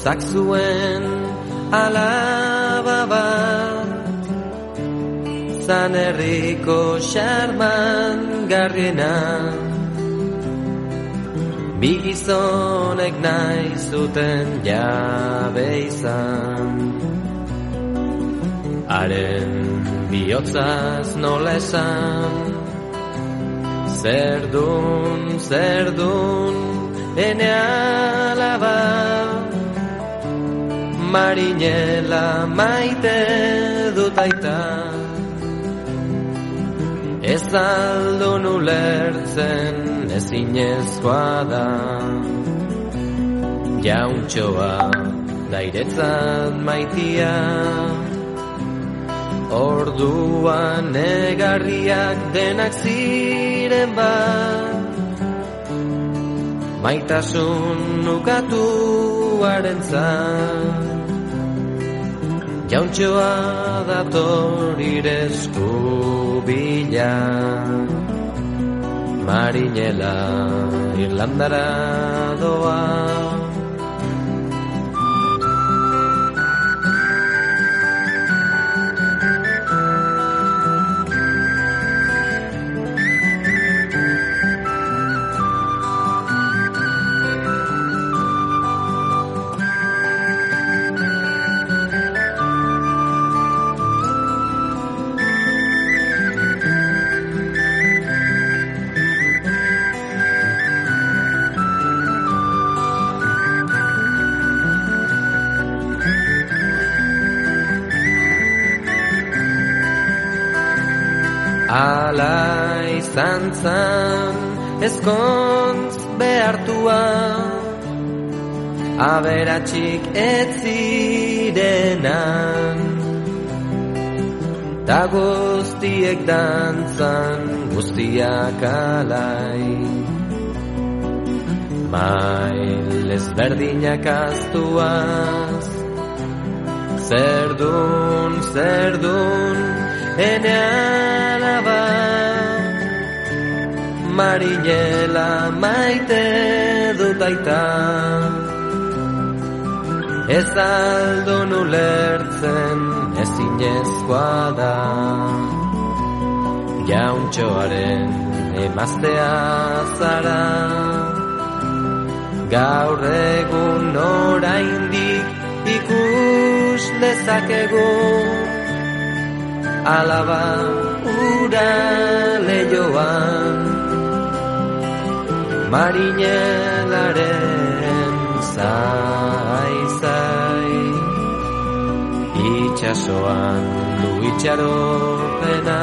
Arotzak zuen alaba bat. Zan herriko xarman garriena Bi gizonek nahi zuten jabe izan. Haren bihotzaz nola esan. Zer dun, ene alaba Marinela maite dut aita. Ez aldo nulertzen ezinezkoa da. Jauntxoa dairetzat maitia. Orduan negarriak denak ziren bat. Maitasun ukatuaren zan Jauntxoa dator irezku bila Marinela Irlandara doa izan zan ezkontz behartua. Aberatxik ez zirenan Ta guztiek dantzan guztiak alai. Mail ezberdinak aztuaz Zerdun, zerdun, ene alaba Marinela maite dut aita Ez aldo nulertzen ezinezkoa da. Jauntxoaren emaztea zara. Gaur egun oraindik ikus dezakegu. Alaba ura lehioan Marinelaren zai zai Itxasoan du itxaropena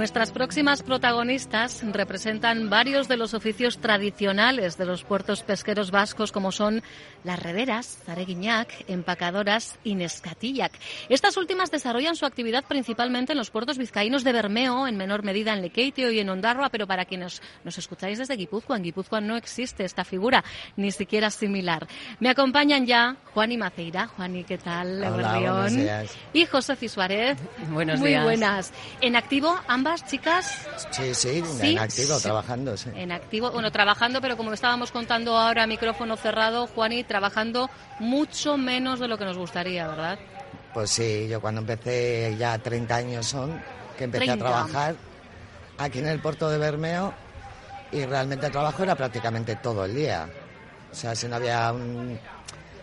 Nuestras próximas protagonistas representan varios de los oficios tradicionales de los puertos pesqueros vascos, como son las rederas, zareguiñac, empacadoras y nescatillac. Estas últimas desarrollan su actividad principalmente en los puertos vizcaínos de Bermeo, en menor medida en Lekeitio y en Ondarroa, pero para quienes nos escucháis desde Guipúzcoa, en Guipúzcoa no existe esta figura, ni siquiera similar. Me acompañan ya Juan y Maceira. Juan, ¿qué tal? Hola, buenos días. Y José Suárez. Buenos Muy días. buenas. En activo, ambas chicas. Sí, sí, Sí, en activo, sí. trabajando, sí. En activo, bueno, trabajando, pero como estábamos contando ahora, micrófono cerrado, Juani, trabajando mucho menos de lo que nos gustaría, ¿verdad? Pues sí, yo cuando empecé, ya 30 años son, que empecé 30. a trabajar aquí en el puerto de Bermeo y realmente el trabajo era prácticamente todo el día. O sea, si no había un-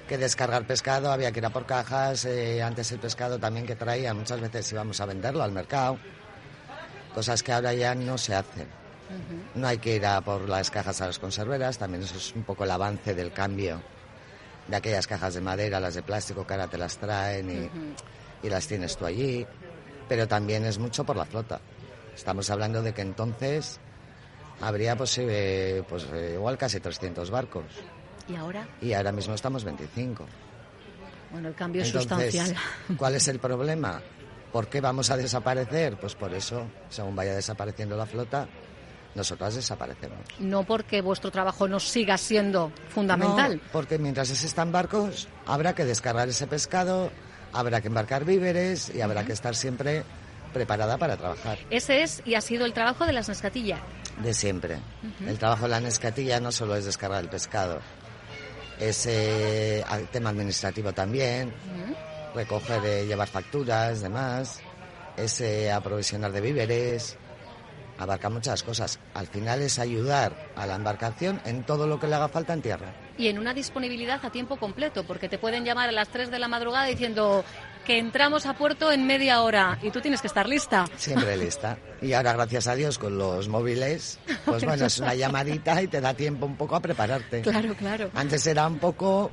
que descargar pescado, había que ir a por cajas, eh, antes el pescado también que traía, muchas veces íbamos a venderlo al mercado, cosas que ahora ya no se hacen. No hay que ir a por las cajas a las conserveras, también eso es un poco el avance del cambio de aquellas cajas de madera, las de plástico que ahora te las traen y, y las tienes tú allí. pero también es mucho por la flota. Estamos hablando de que entonces habría pues, eh, pues eh, igual casi 300 barcos. ¿Y ahora? Y ahora mismo estamos 25. Bueno, el cambio es Entonces, sustancial. ¿Cuál es el problema? ¿Por qué vamos a desaparecer? Pues por eso, según vaya desapareciendo la flota, nosotras desaparecemos. No porque vuestro trabajo no siga siendo fundamental. No, porque mientras existan barcos, habrá que descargar ese pescado, habrá que embarcar víveres y habrá que estar siempre preparada para trabajar. Ese es y ha sido el trabajo de las Nescatilla. De siempre. El trabajo de la nescatilla no solo es descargar el pescado, es eh, al- tema administrativo también, recoger, eh, llevar facturas, demás, es eh, aprovisionar de víveres, abarca muchas cosas. Al final es ayudar a la embarcación en todo lo que le haga falta en tierra. Y en una disponibilidad a tiempo completo, porque te pueden llamar a las 3 de la madrugada diciendo que entramos a puerto en media hora y tú tienes que estar lista. Siempre lista. Y ahora, gracias a Dios, con los móviles, pues bueno, es una llamadita y te da tiempo un poco a prepararte. Claro, claro. Antes era un poco,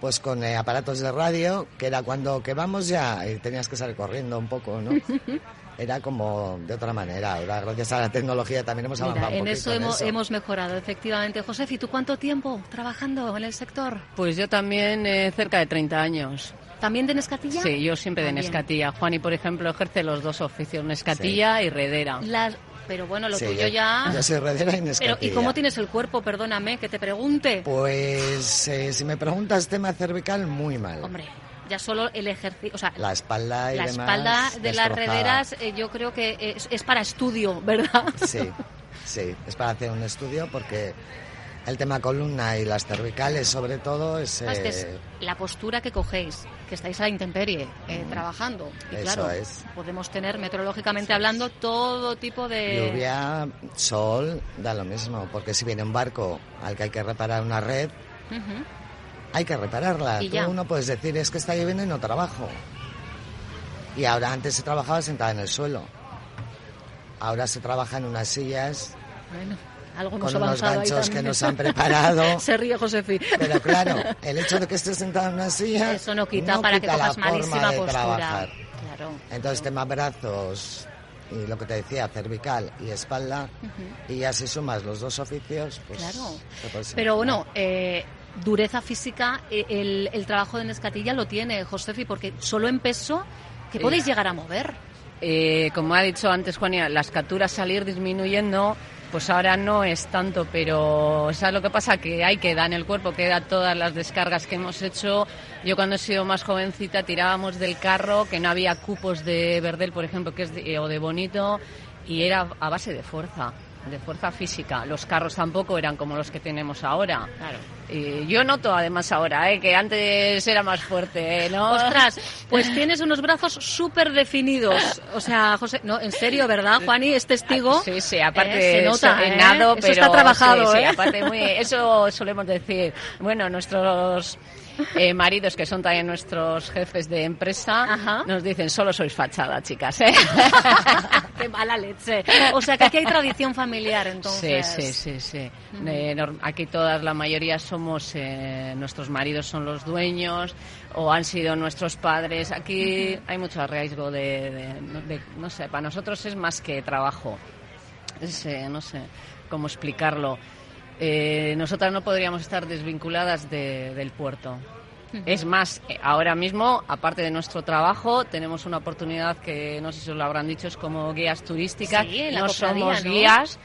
pues con eh, aparatos de radio, que era cuando que vamos ya y tenías que salir corriendo un poco, ¿no? Era como de otra manera. Ahora, gracias a la tecnología, también hemos Mira, avanzado un en eso en hemos, eso. hemos mejorado, efectivamente. José, ¿y tú cuánto tiempo trabajando en el sector? Pues yo también eh, cerca de 30 años. ¿También de Nescatilla? Sí, yo siempre de. Nescatilla. Juani, por ejemplo, ejerce los dos oficios, Nescatilla y Redera. Las- Pero bueno, lo Sí, tuyo yo- ya... Yo soy redera y Pero. ¿Y cómo tienes el cuerpo? Perdóname, que te pregunte. Pues eh, si me preguntas tema cervical, muy mal. Hombre, ya solo el ejercicio... O sea, La espalda y la demás. espalda de las rederas eh, yo creo que es, es para estudio, ¿verdad? Sí, sí, es para hacer un estudio porque el tema columna y las cervicales sobre todo es... Es eh, la postura que cogéis, que estáis a la intemperie eh, trabajando. Y Eso claro, es. podemos tener meteorológicamente hablando todo tipo de... Lluvia, sol, da lo mismo, porque si viene un barco al que hay que reparar una red, hay que repararla. Y Tú ya. no puedes decir es que está lloviendo y no trabajo. Y ahora antes se trabajaba sentada en el suelo. Ahora se trabaja en unas sillas Bueno, algo hemos con unos ahí ganchos que nos han preparado. Se ríe Josefi. Pero claro, el hecho de que estés sentado en una silla Eso no quita para que quita cojas la forma malísima de postura. trabajar. Claro. Entonces tema brazos y lo que te decía, cervical y espalda, y así sumas los dos oficios, pues... Claro. Pero bueno, eh, dureza física, eh, el, el trabajo de Nescatilla lo tiene, Josefi, porque solo en peso, que Eh, podéis llegar a mover? Eh, como ha dicho antes Juania, las capturas salir disminuyendo, pues ahora no es tanto, pero ¿sabes lo que pasa? Que hay que dar en el cuerpo, queda todas las descargas que hemos hecho. Yo cuando he sido más jovencita tirábamos del carro, que no había cupos de Verdel, por ejemplo, que es de- o de Bonito, y era a base de fuerza, de fuerza física. Los carros tampoco eran como los que tenemos ahora. Claro. Y yo noto además ahora, ¿eh? que antes era más fuerte, ¿eh? ¿no? Ostras, pues tienes unos brazos súper definidos. O sea, José, no, en serio, ¿verdad, Juani? Es testigo. Sí, sí, aparte Eh, se nota, ¿eh? Eso está trabajado, sí, sí, ¿eh? aparte muy, eso solemos decir. Bueno, nuestros eh, maridos, que son también nuestros jefes de empresa, Ajá. nos dicen, solo sois fachada, chicas, ¿eh? Qué mala leche. O sea, que aquí hay tradición familiar, Sí, entonces. sí, sí, sí. Eh, aquí todas, la mayoría somos, eh, nuestros maridos son los dueños o han sido nuestros padres. Aquí hay mucho riesgo de, de- de- no sé, para nosotros es más que trabajo. Es, eh, no sé cómo explicarlo. Eh, nosotras no podríamos estar desvinculadas de- del puerto. Es más, eh, ahora mismo, aparte de nuestro trabajo, tenemos una oportunidad que no sé si os lo habrán dicho, es como guías turísticas. Sí, no somos ¿no? guías,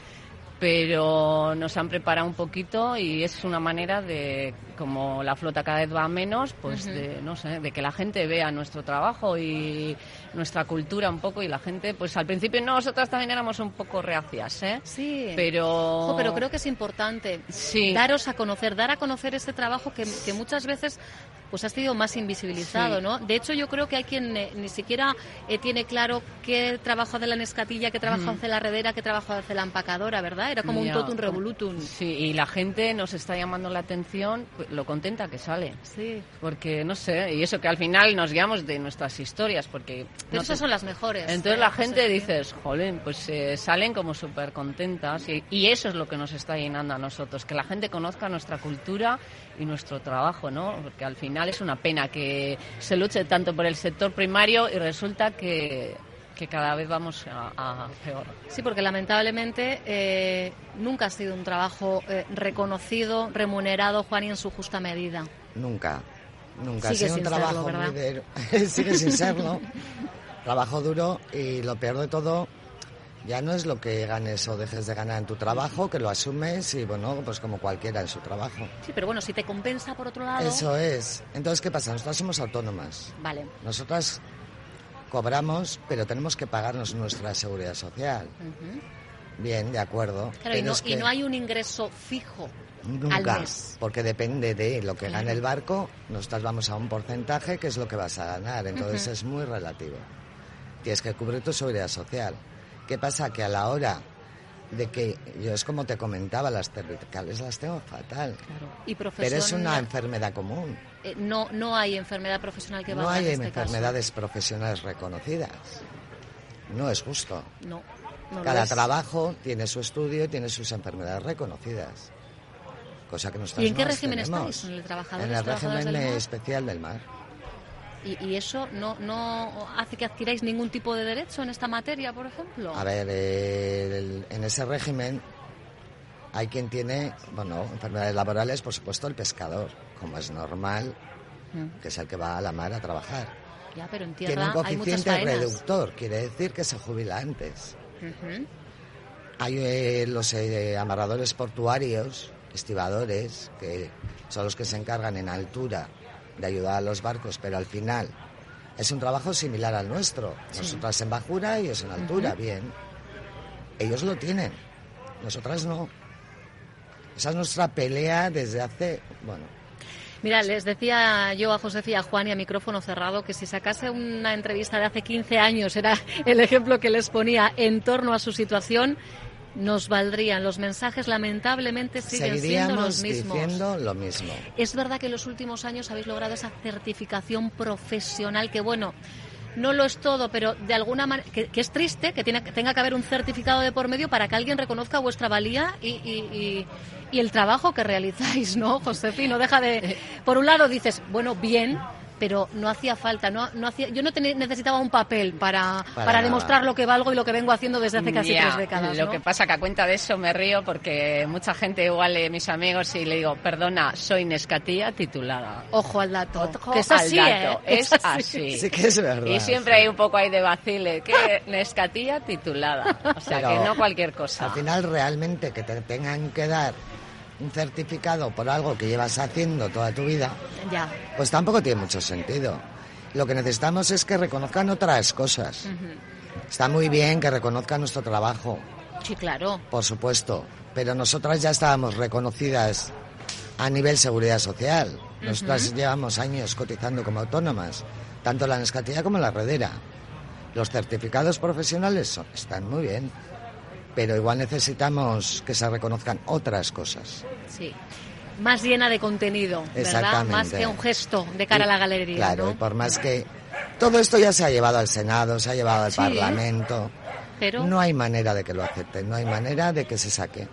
pero nos han preparado un poquito y es una manera de, como la flota cada vez va menos, pues de, no sé, de que la gente vea nuestro trabajo y nuestra cultura un poco y la gente, pues al principio nosotras también éramos un poco reacias, ¿eh? Sí. Pero... Ojo, pero creo que es importante Sí. daros a conocer, dar a conocer ese trabajo que, que muchas veces pues ha sido más invisibilizado, Sí. ¿no? De hecho, yo creo que hay quien eh, ni siquiera eh, tiene claro qué trabajo hace la nescatilla, qué trabajo hace la redera, qué trabajo hace la empacadora, ¿verdad? Era como un totum revolutum. Sí, y la gente nos está llamando la atención pues, lo contenta que sale. Sí. Porque, no sé, y eso que al final nos guiamos de nuestras historias, porque... Pero no esas te- son las mejores. Entonces ¿eh? la gente que- dices, jolín, pues eh, salen como súper contentas y, y eso es lo que nos está llenando a nosotros, que la gente conozca nuestra cultura y nuestro trabajo, ¿no? Porque al final es una pena que se luche tanto por el sector primario y resulta que que cada vez vamos a, a peor. Sí, porque lamentablemente eh, nunca ha sido un trabajo eh, reconocido, remunerado, Juan, y en su justa medida. Nunca, nunca. Sigue ha sido un serlo, trabajo ¿verdad? muy de- Sigue sin serlo. trabajo duro y lo peor de todo ya no es lo que ganes o dejes de ganar en tu trabajo, que lo asumes y bueno, pues como cualquiera en su trabajo. Sí, pero bueno, si te compensa por otro lado. Eso es. Entonces, ¿qué pasa? Nosotras somos autónomas. Vale. Nosotras cobramos, pero tenemos que pagarnos nuestra seguridad social. Bien, de acuerdo. Claro, y no, es y que no hay un ingreso fijo nunca, al mes. porque depende de lo que gane el barco, nosotras vamos a un porcentaje que es lo que vas a ganar, entonces es muy relativo. Tienes que cubrir tu seguridad social. ¿Qué pasa? Que a la hora de que, yo es como te comentaba, las cervicales las tengo fatal, Claro. Y pero es una enfermedad común. eh, no, no hay enfermedad profesional que No valga hay en este caso. enfermedades profesionales reconocidas. No es justo. No, no Cada es. trabajo tiene su estudio y tiene sus enfermedades reconocidas. Cosa que ¿Y en qué no régimen tenemos. estáis? ¿En el trabajadores, En el régimen del especial del mar. ¿Y, y eso no, no hace que adquiráis ningún tipo de derecho en esta materia, por ejemplo? A ver, el- en ese régimen hay quien tiene, bueno, enfermedades laborales, por supuesto, el pescador, como es normal, Mm, que es el que va a la mar a trabajar. Ya, pero en Tiene un hay muchas coeficiente reductor, quiere decir que se jubila antes. Hay eh, los eh, amarradores portuarios, estibadores, que son los que se encargan en altura de ayudar a los barcos, pero al final es un trabajo similar al nuestro. Nosotras en bajura, ellos en altura, bien. Ellos lo tienen, nosotras no. Esa es nuestra pelea desde hace, bueno, Mira, les decía yo a José y a Juan y a micrófono cerrado que si sacase una entrevista de hace 15 años, era el ejemplo que les ponía en torno a su situación, nos valdrían. Los mensajes lamentablemente siguen siendo los mismos. diciendo lo mismo. Es verdad que en los últimos años habéis logrado esa certificación profesional que, bueno, no lo es todo, pero de alguna manera, que, que es triste que, tiene, que tenga que haber un certificado de por medio para que alguien reconozca vuestra valía y, y- y- y el trabajo que realizáis, ¿no, Josefi? No deja de... Por un lado dices, bueno, bien, pero no hacía falta, no, no hacía, yo no te- necesitaba un papel para, para, demostrar lo que valgo y lo que vengo haciendo desde hace casi Ya, tres décadas, Lo que pasa que a cuenta de eso me río porque mucha gente igual eh, mis amigos y le digo, perdona, soy Nescatía titulada. Ojo al dato. Ojo que es al así, dato, ¿eh? Es así. Sí que es verdad. Y siempre hay un poco ahí de vacile, que Nescatía titulada. O sea, Pero que no cualquier cosa. Al final, realmente, que te tengan que dar un certificado por algo que llevas haciendo toda tu vida, Ya. pues tampoco tiene mucho sentido. Lo que necesitamos es que reconozcan otras cosas. Está muy bien que reconozcan nuestro trabajo, Sí, claro. por supuesto, pero nosotras ya estábamos reconocidas a nivel seguridad social. Nosotras llevamos años cotizando como autónomas, tanto la Nescatilla como la Redera. Los certificados profesionales son- están muy bien, pero igual necesitamos que se reconozcan otras cosas. Sí. Más llena de contenido, ¿verdad? Exactamente. Más que un gesto de cara a la galería, Claro, ¿no? y por más que todo esto ya se ha llevado al Senado, se ha llevado al Sí. Parlamento, Pero no hay manera de que lo acepten, no hay manera de que se saque.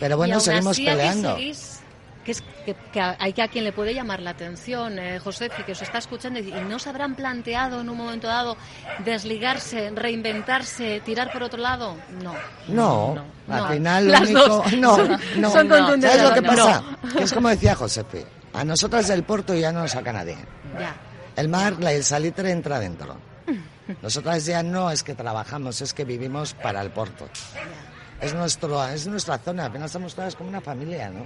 Pero bueno, seguimos aquí peleando. seguís- que, que, hay que a quien le puede llamar la atención, eh, José, que os está escuchando y, y no se habrán planteado en un momento dado desligarse, reinventarse, tirar por otro lado. No. No, no, al no. final lo Las único... dos No, son- no. son no. contundentes, ¿Sabes lo que no. pasa? Que es como decía Josepe, a nosotras del puerto ya no nos saca nadie. Ya. El mar, la- el salitre entra dentro. Nosotras ya no es que trabajamos, es que vivimos para el puerto. Es, nuestro, es nuestra zona, apenas estamos todas como una familia, ¿no?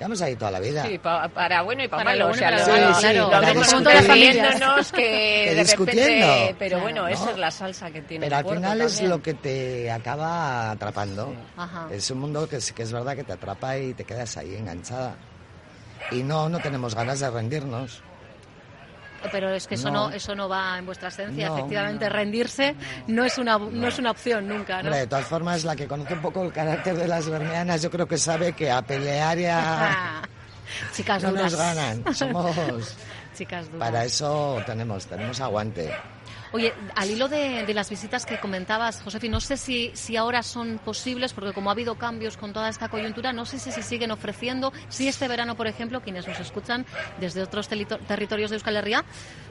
Llevamos ahí toda la vida. Sí, pa- para bueno y para, Para lo malo. bueno o sea, malo, sí, claro, lo para vemos discutir. nosotros familias. riéndonos que, Que de discutiendo. repente... Pero Claro, bueno, ¿no? esa es la salsa que tiene Pero al final es también. lo que te acaba atrapando. Ajá. Es un mundo que sí que es verdad que te atrapa y te quedas ahí enganchada. Y no, no tenemos ganas de rendirnos. Pero es que eso no, No. eso no va en vuestra esencia. No, Efectivamente, rendirse no es una no. es una opción nunca, ¿no? De todas formas, la que conoce un poco el carácter de las bermeanas, yo creo que sabe que a pelear y a... Chicas no duras. nos ganan. Somos... Chicas duras. Para eso tenemos, tenemos aguante. Oye, al hilo de, de las visitas que comentabas, Josefi, no sé si, si ahora son posibles, porque como ha habido cambios con toda esta coyuntura, no sé si se siguen ofreciendo, si este verano, por ejemplo, quienes nos escuchan desde otros territorios de Euskal Herria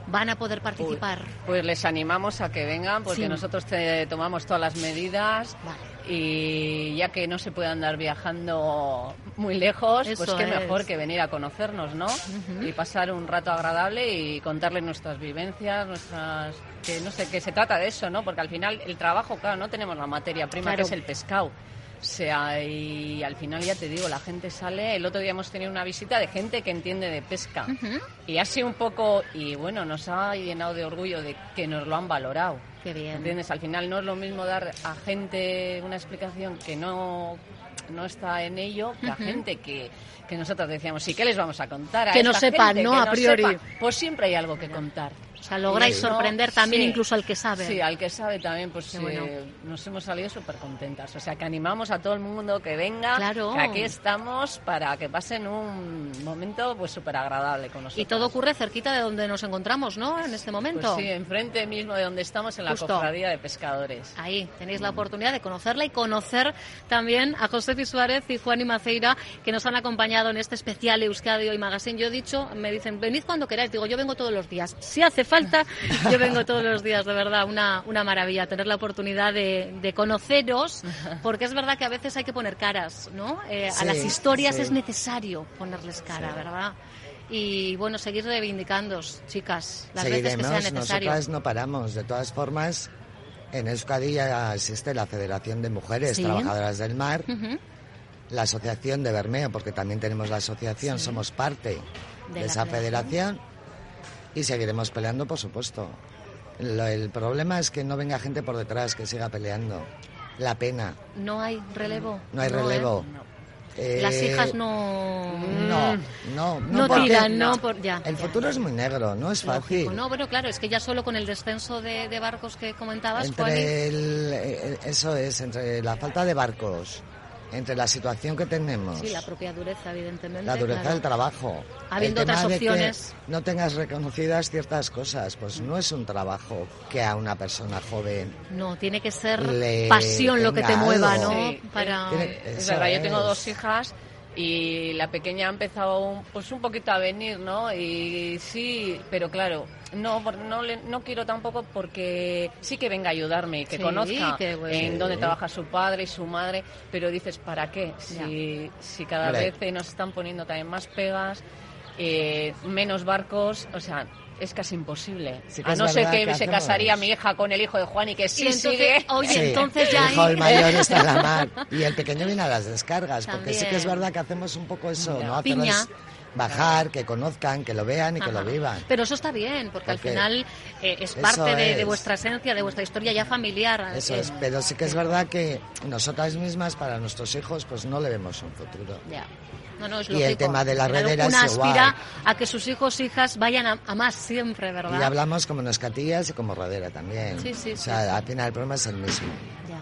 van a poder participar. Pues les animamos a que vengan porque Sí. nosotros te tomamos todas las medidas Vale. Y ya que no se puede andar viajando muy lejos, Eso pues qué es. mejor que venir a conocernos, ¿no? Y pasar un rato agradable y contarles nuestras vivencias, nuestras que no sé, que se trata de eso, ¿no? Porque al final el trabajo, claro, no tenemos la materia prima Claro. que es el pescado. Sea, y al final ya te digo, la gente sale. El otro día hemos tenido una visita de gente que entiende de pesca. Y ha sido un poco, y bueno, nos ha llenado de orgullo de que nos lo han valorado. Qué bien. ¿Entiendes? Al final no es lo mismo dar a gente una explicación que no, no está en ello que a gente que, que nosotros decíamos, ¿y qué les vamos a contar? A Que no sepan, gente ¿no? que A priori. sepa? Pues siempre hay algo que contar. O sea, lográis eso, sorprender también sí. incluso al que sabe. Sí, al que sabe también, pues Qué eh, bueno. nos hemos salido súper contentas. O sea, que animamos a todo el mundo que venga, Claro. que aquí estamos para que pasen un momento pues súper agradable con nosotros. Y todo ocurre cerquita de donde nos encontramos, ¿no? En este momento. Pues sí, enfrente mismo de donde estamos, en la Justo. cofradía de pescadores. Ahí tenéis la oportunidad de conocerla y conocer también a José Suárez y Juan y Maceira que nos han acompañado en este especial Euskadi Hoy Magazine. Yo he dicho, me dicen, venid cuando queráis. Digo, yo vengo todos los días. Si hace falta, yo vengo todos los días. De verdad, una, una maravilla tener la oportunidad de, de conoceros, porque es verdad que a veces hay que poner caras, ¿no? Eh, a las historias sí. es necesario ponerles cara, ¿verdad? Y bueno, seguir reivindicándoos, chicas, las veces que sea Seguiremos, necesario. nosotras no paramos. De todas formas, en Euskadi ya existe la Federación de Mujeres Sí. Trabajadoras del Mar, la Asociación de Bermeo, porque también tenemos la asociación, somos parte De esa federación. federación y seguiremos peleando, por supuesto. Lo- el problema es que no venga gente por detrás que siga peleando. La pena, No hay relevo. no hay ¿eh? relevo. Las Eh, hijas no... No, no, no, No porque tiran, no, por- ya, El ya, futuro ya. es muy negro, no es Lógico. fácil. No, bueno, claro, es que ya solo con el descenso de, de barcos que comentabas, Entre el, eh, eso es, entre la falta de barcos, entre la situación que tenemos, Sí, la propia dureza, evidentemente. la dureza claro. del trabajo, Habiendo el tema otras de opciones. que no tengas reconocidas ciertas cosas, pues no es un trabajo que a una persona joven No, tiene que ser pasión lo que te mueva, algo. ¿no? Sí, Para... Tiene- Es verdad, yo tengo dos hijas y la pequeña ha empezado un- pues un poquito a venir, ¿no? Y sí, pero claro, no no le- no quiero tampoco porque sí que venga a ayudarme y que Sí, conozca que bueno. en dónde Sí. trabaja su padre y su madre, pero dices, ¿para qué? Si, si cada Hombre. vez nos están poniendo también más pegas, eh, menos barcos, o sea, es casi imposible. Sí que a no ser que, que se casaría mi hija con el hijo de Juan y que Y sí entonces, sigue. oye, Sí, entonces ya el hijo ahí... el mayor está en la mar y el pequeño viene a las descargas, porque sí que es verdad que hacemos un poco eso, Ya. ¿no? Piña. Hacerles bajar, que conozcan, que lo vean y que lo vivan. Pero eso está bien, porque, al final eh, es parte de, de es. vuestra esencia, de vuestra historia ya familiar. Eso eh, es, pero sí que es verdad que nosotras mismas, para nuestros hijos, pues no le vemos un futuro. Ya. No, no, es Y el tema de la redera Una es igual. aspira a que sus hijos hijas vayan a, a más siempre, ¿verdad? Y hablamos como Nescatillas y como Rodera también. Sí, sí, o sea, sí. al final el problema es el mismo. Ya.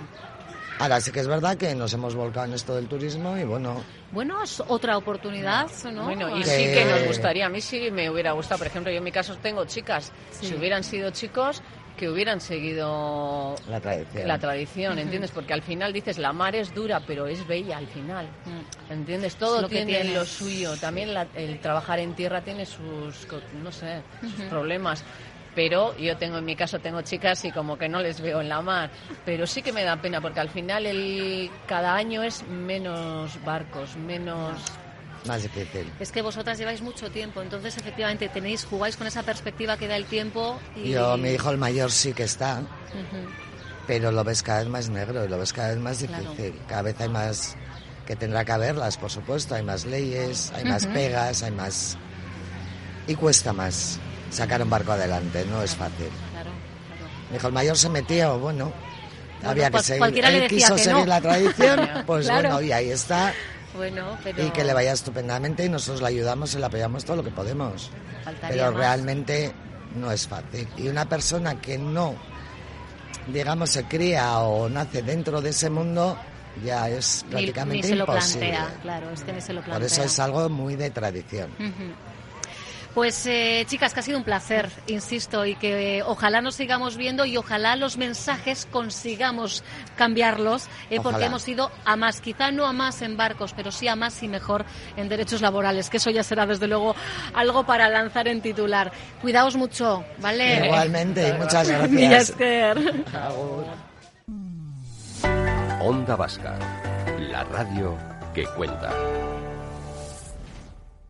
Ahora sí que es verdad que nos hemos volcado en esto del turismo y bueno, Bueno, es otra oportunidad, ¿no? Bueno, y Que- sí que nos gustaría, a mí sí me hubiera gustado, por ejemplo, yo en mi caso tengo chicas, Sí. si hubieran sido chicos, que hubieran seguido la tradición. la tradición, ¿entiendes? Porque al final dices, la mar es dura, pero es bella al final, Mm. ¿entiendes? Es Todo lo que tiene tiene. lo suyo, también la- el trabajar en tierra tiene sus, no sé, sus problemas. Pero yo tengo, en mi caso, tengo chicas y como que no les veo en la mar. Pero sí que me da pena porque al final el, cada año es menos barcos, menos... Más difícil. Es que vosotras lleváis mucho tiempo, entonces efectivamente tenéis, jugáis con esa perspectiva que da el tiempo y... Yo, mi hijo el mayor sí que está, pero lo ves cada vez más negro y lo ves cada vez más Claro. difícil. Cada vez hay más que tendrá que haberlas, por supuesto. Hay más leyes, hay más pegas, hay más... Y cuesta más sacar un barco adelante, no es fácil. Claro, el mayor se metió, bueno, había que seguir. Él quiso que seguir no. la tradición, pues Claro. bueno, y ahí está. Bueno, pero... Y que le vaya estupendamente y nosotros le ayudamos y le apoyamos todo lo que podemos. Faltaría Pero más. realmente no es fácil. Y una persona que no, digamos, se cría o nace dentro de ese mundo, ya es prácticamente ni se lo imposible. plantea, claro, es que ni se lo plantea. Por eso es algo muy de tradición. Pues eh, chicas, que ha sido un placer, insisto, y que eh, ojalá nos sigamos viendo y ojalá los mensajes consigamos cambiarlos, eh, porque hemos ido a más, quizá no a más en barcos, pero sí a más y mejor en derechos laborales, que eso ya será desde luego algo para lanzar en titular. Cuidaos mucho, ¿vale? Igualmente, muchas gracias. Onda Vasca, la radio que cuenta.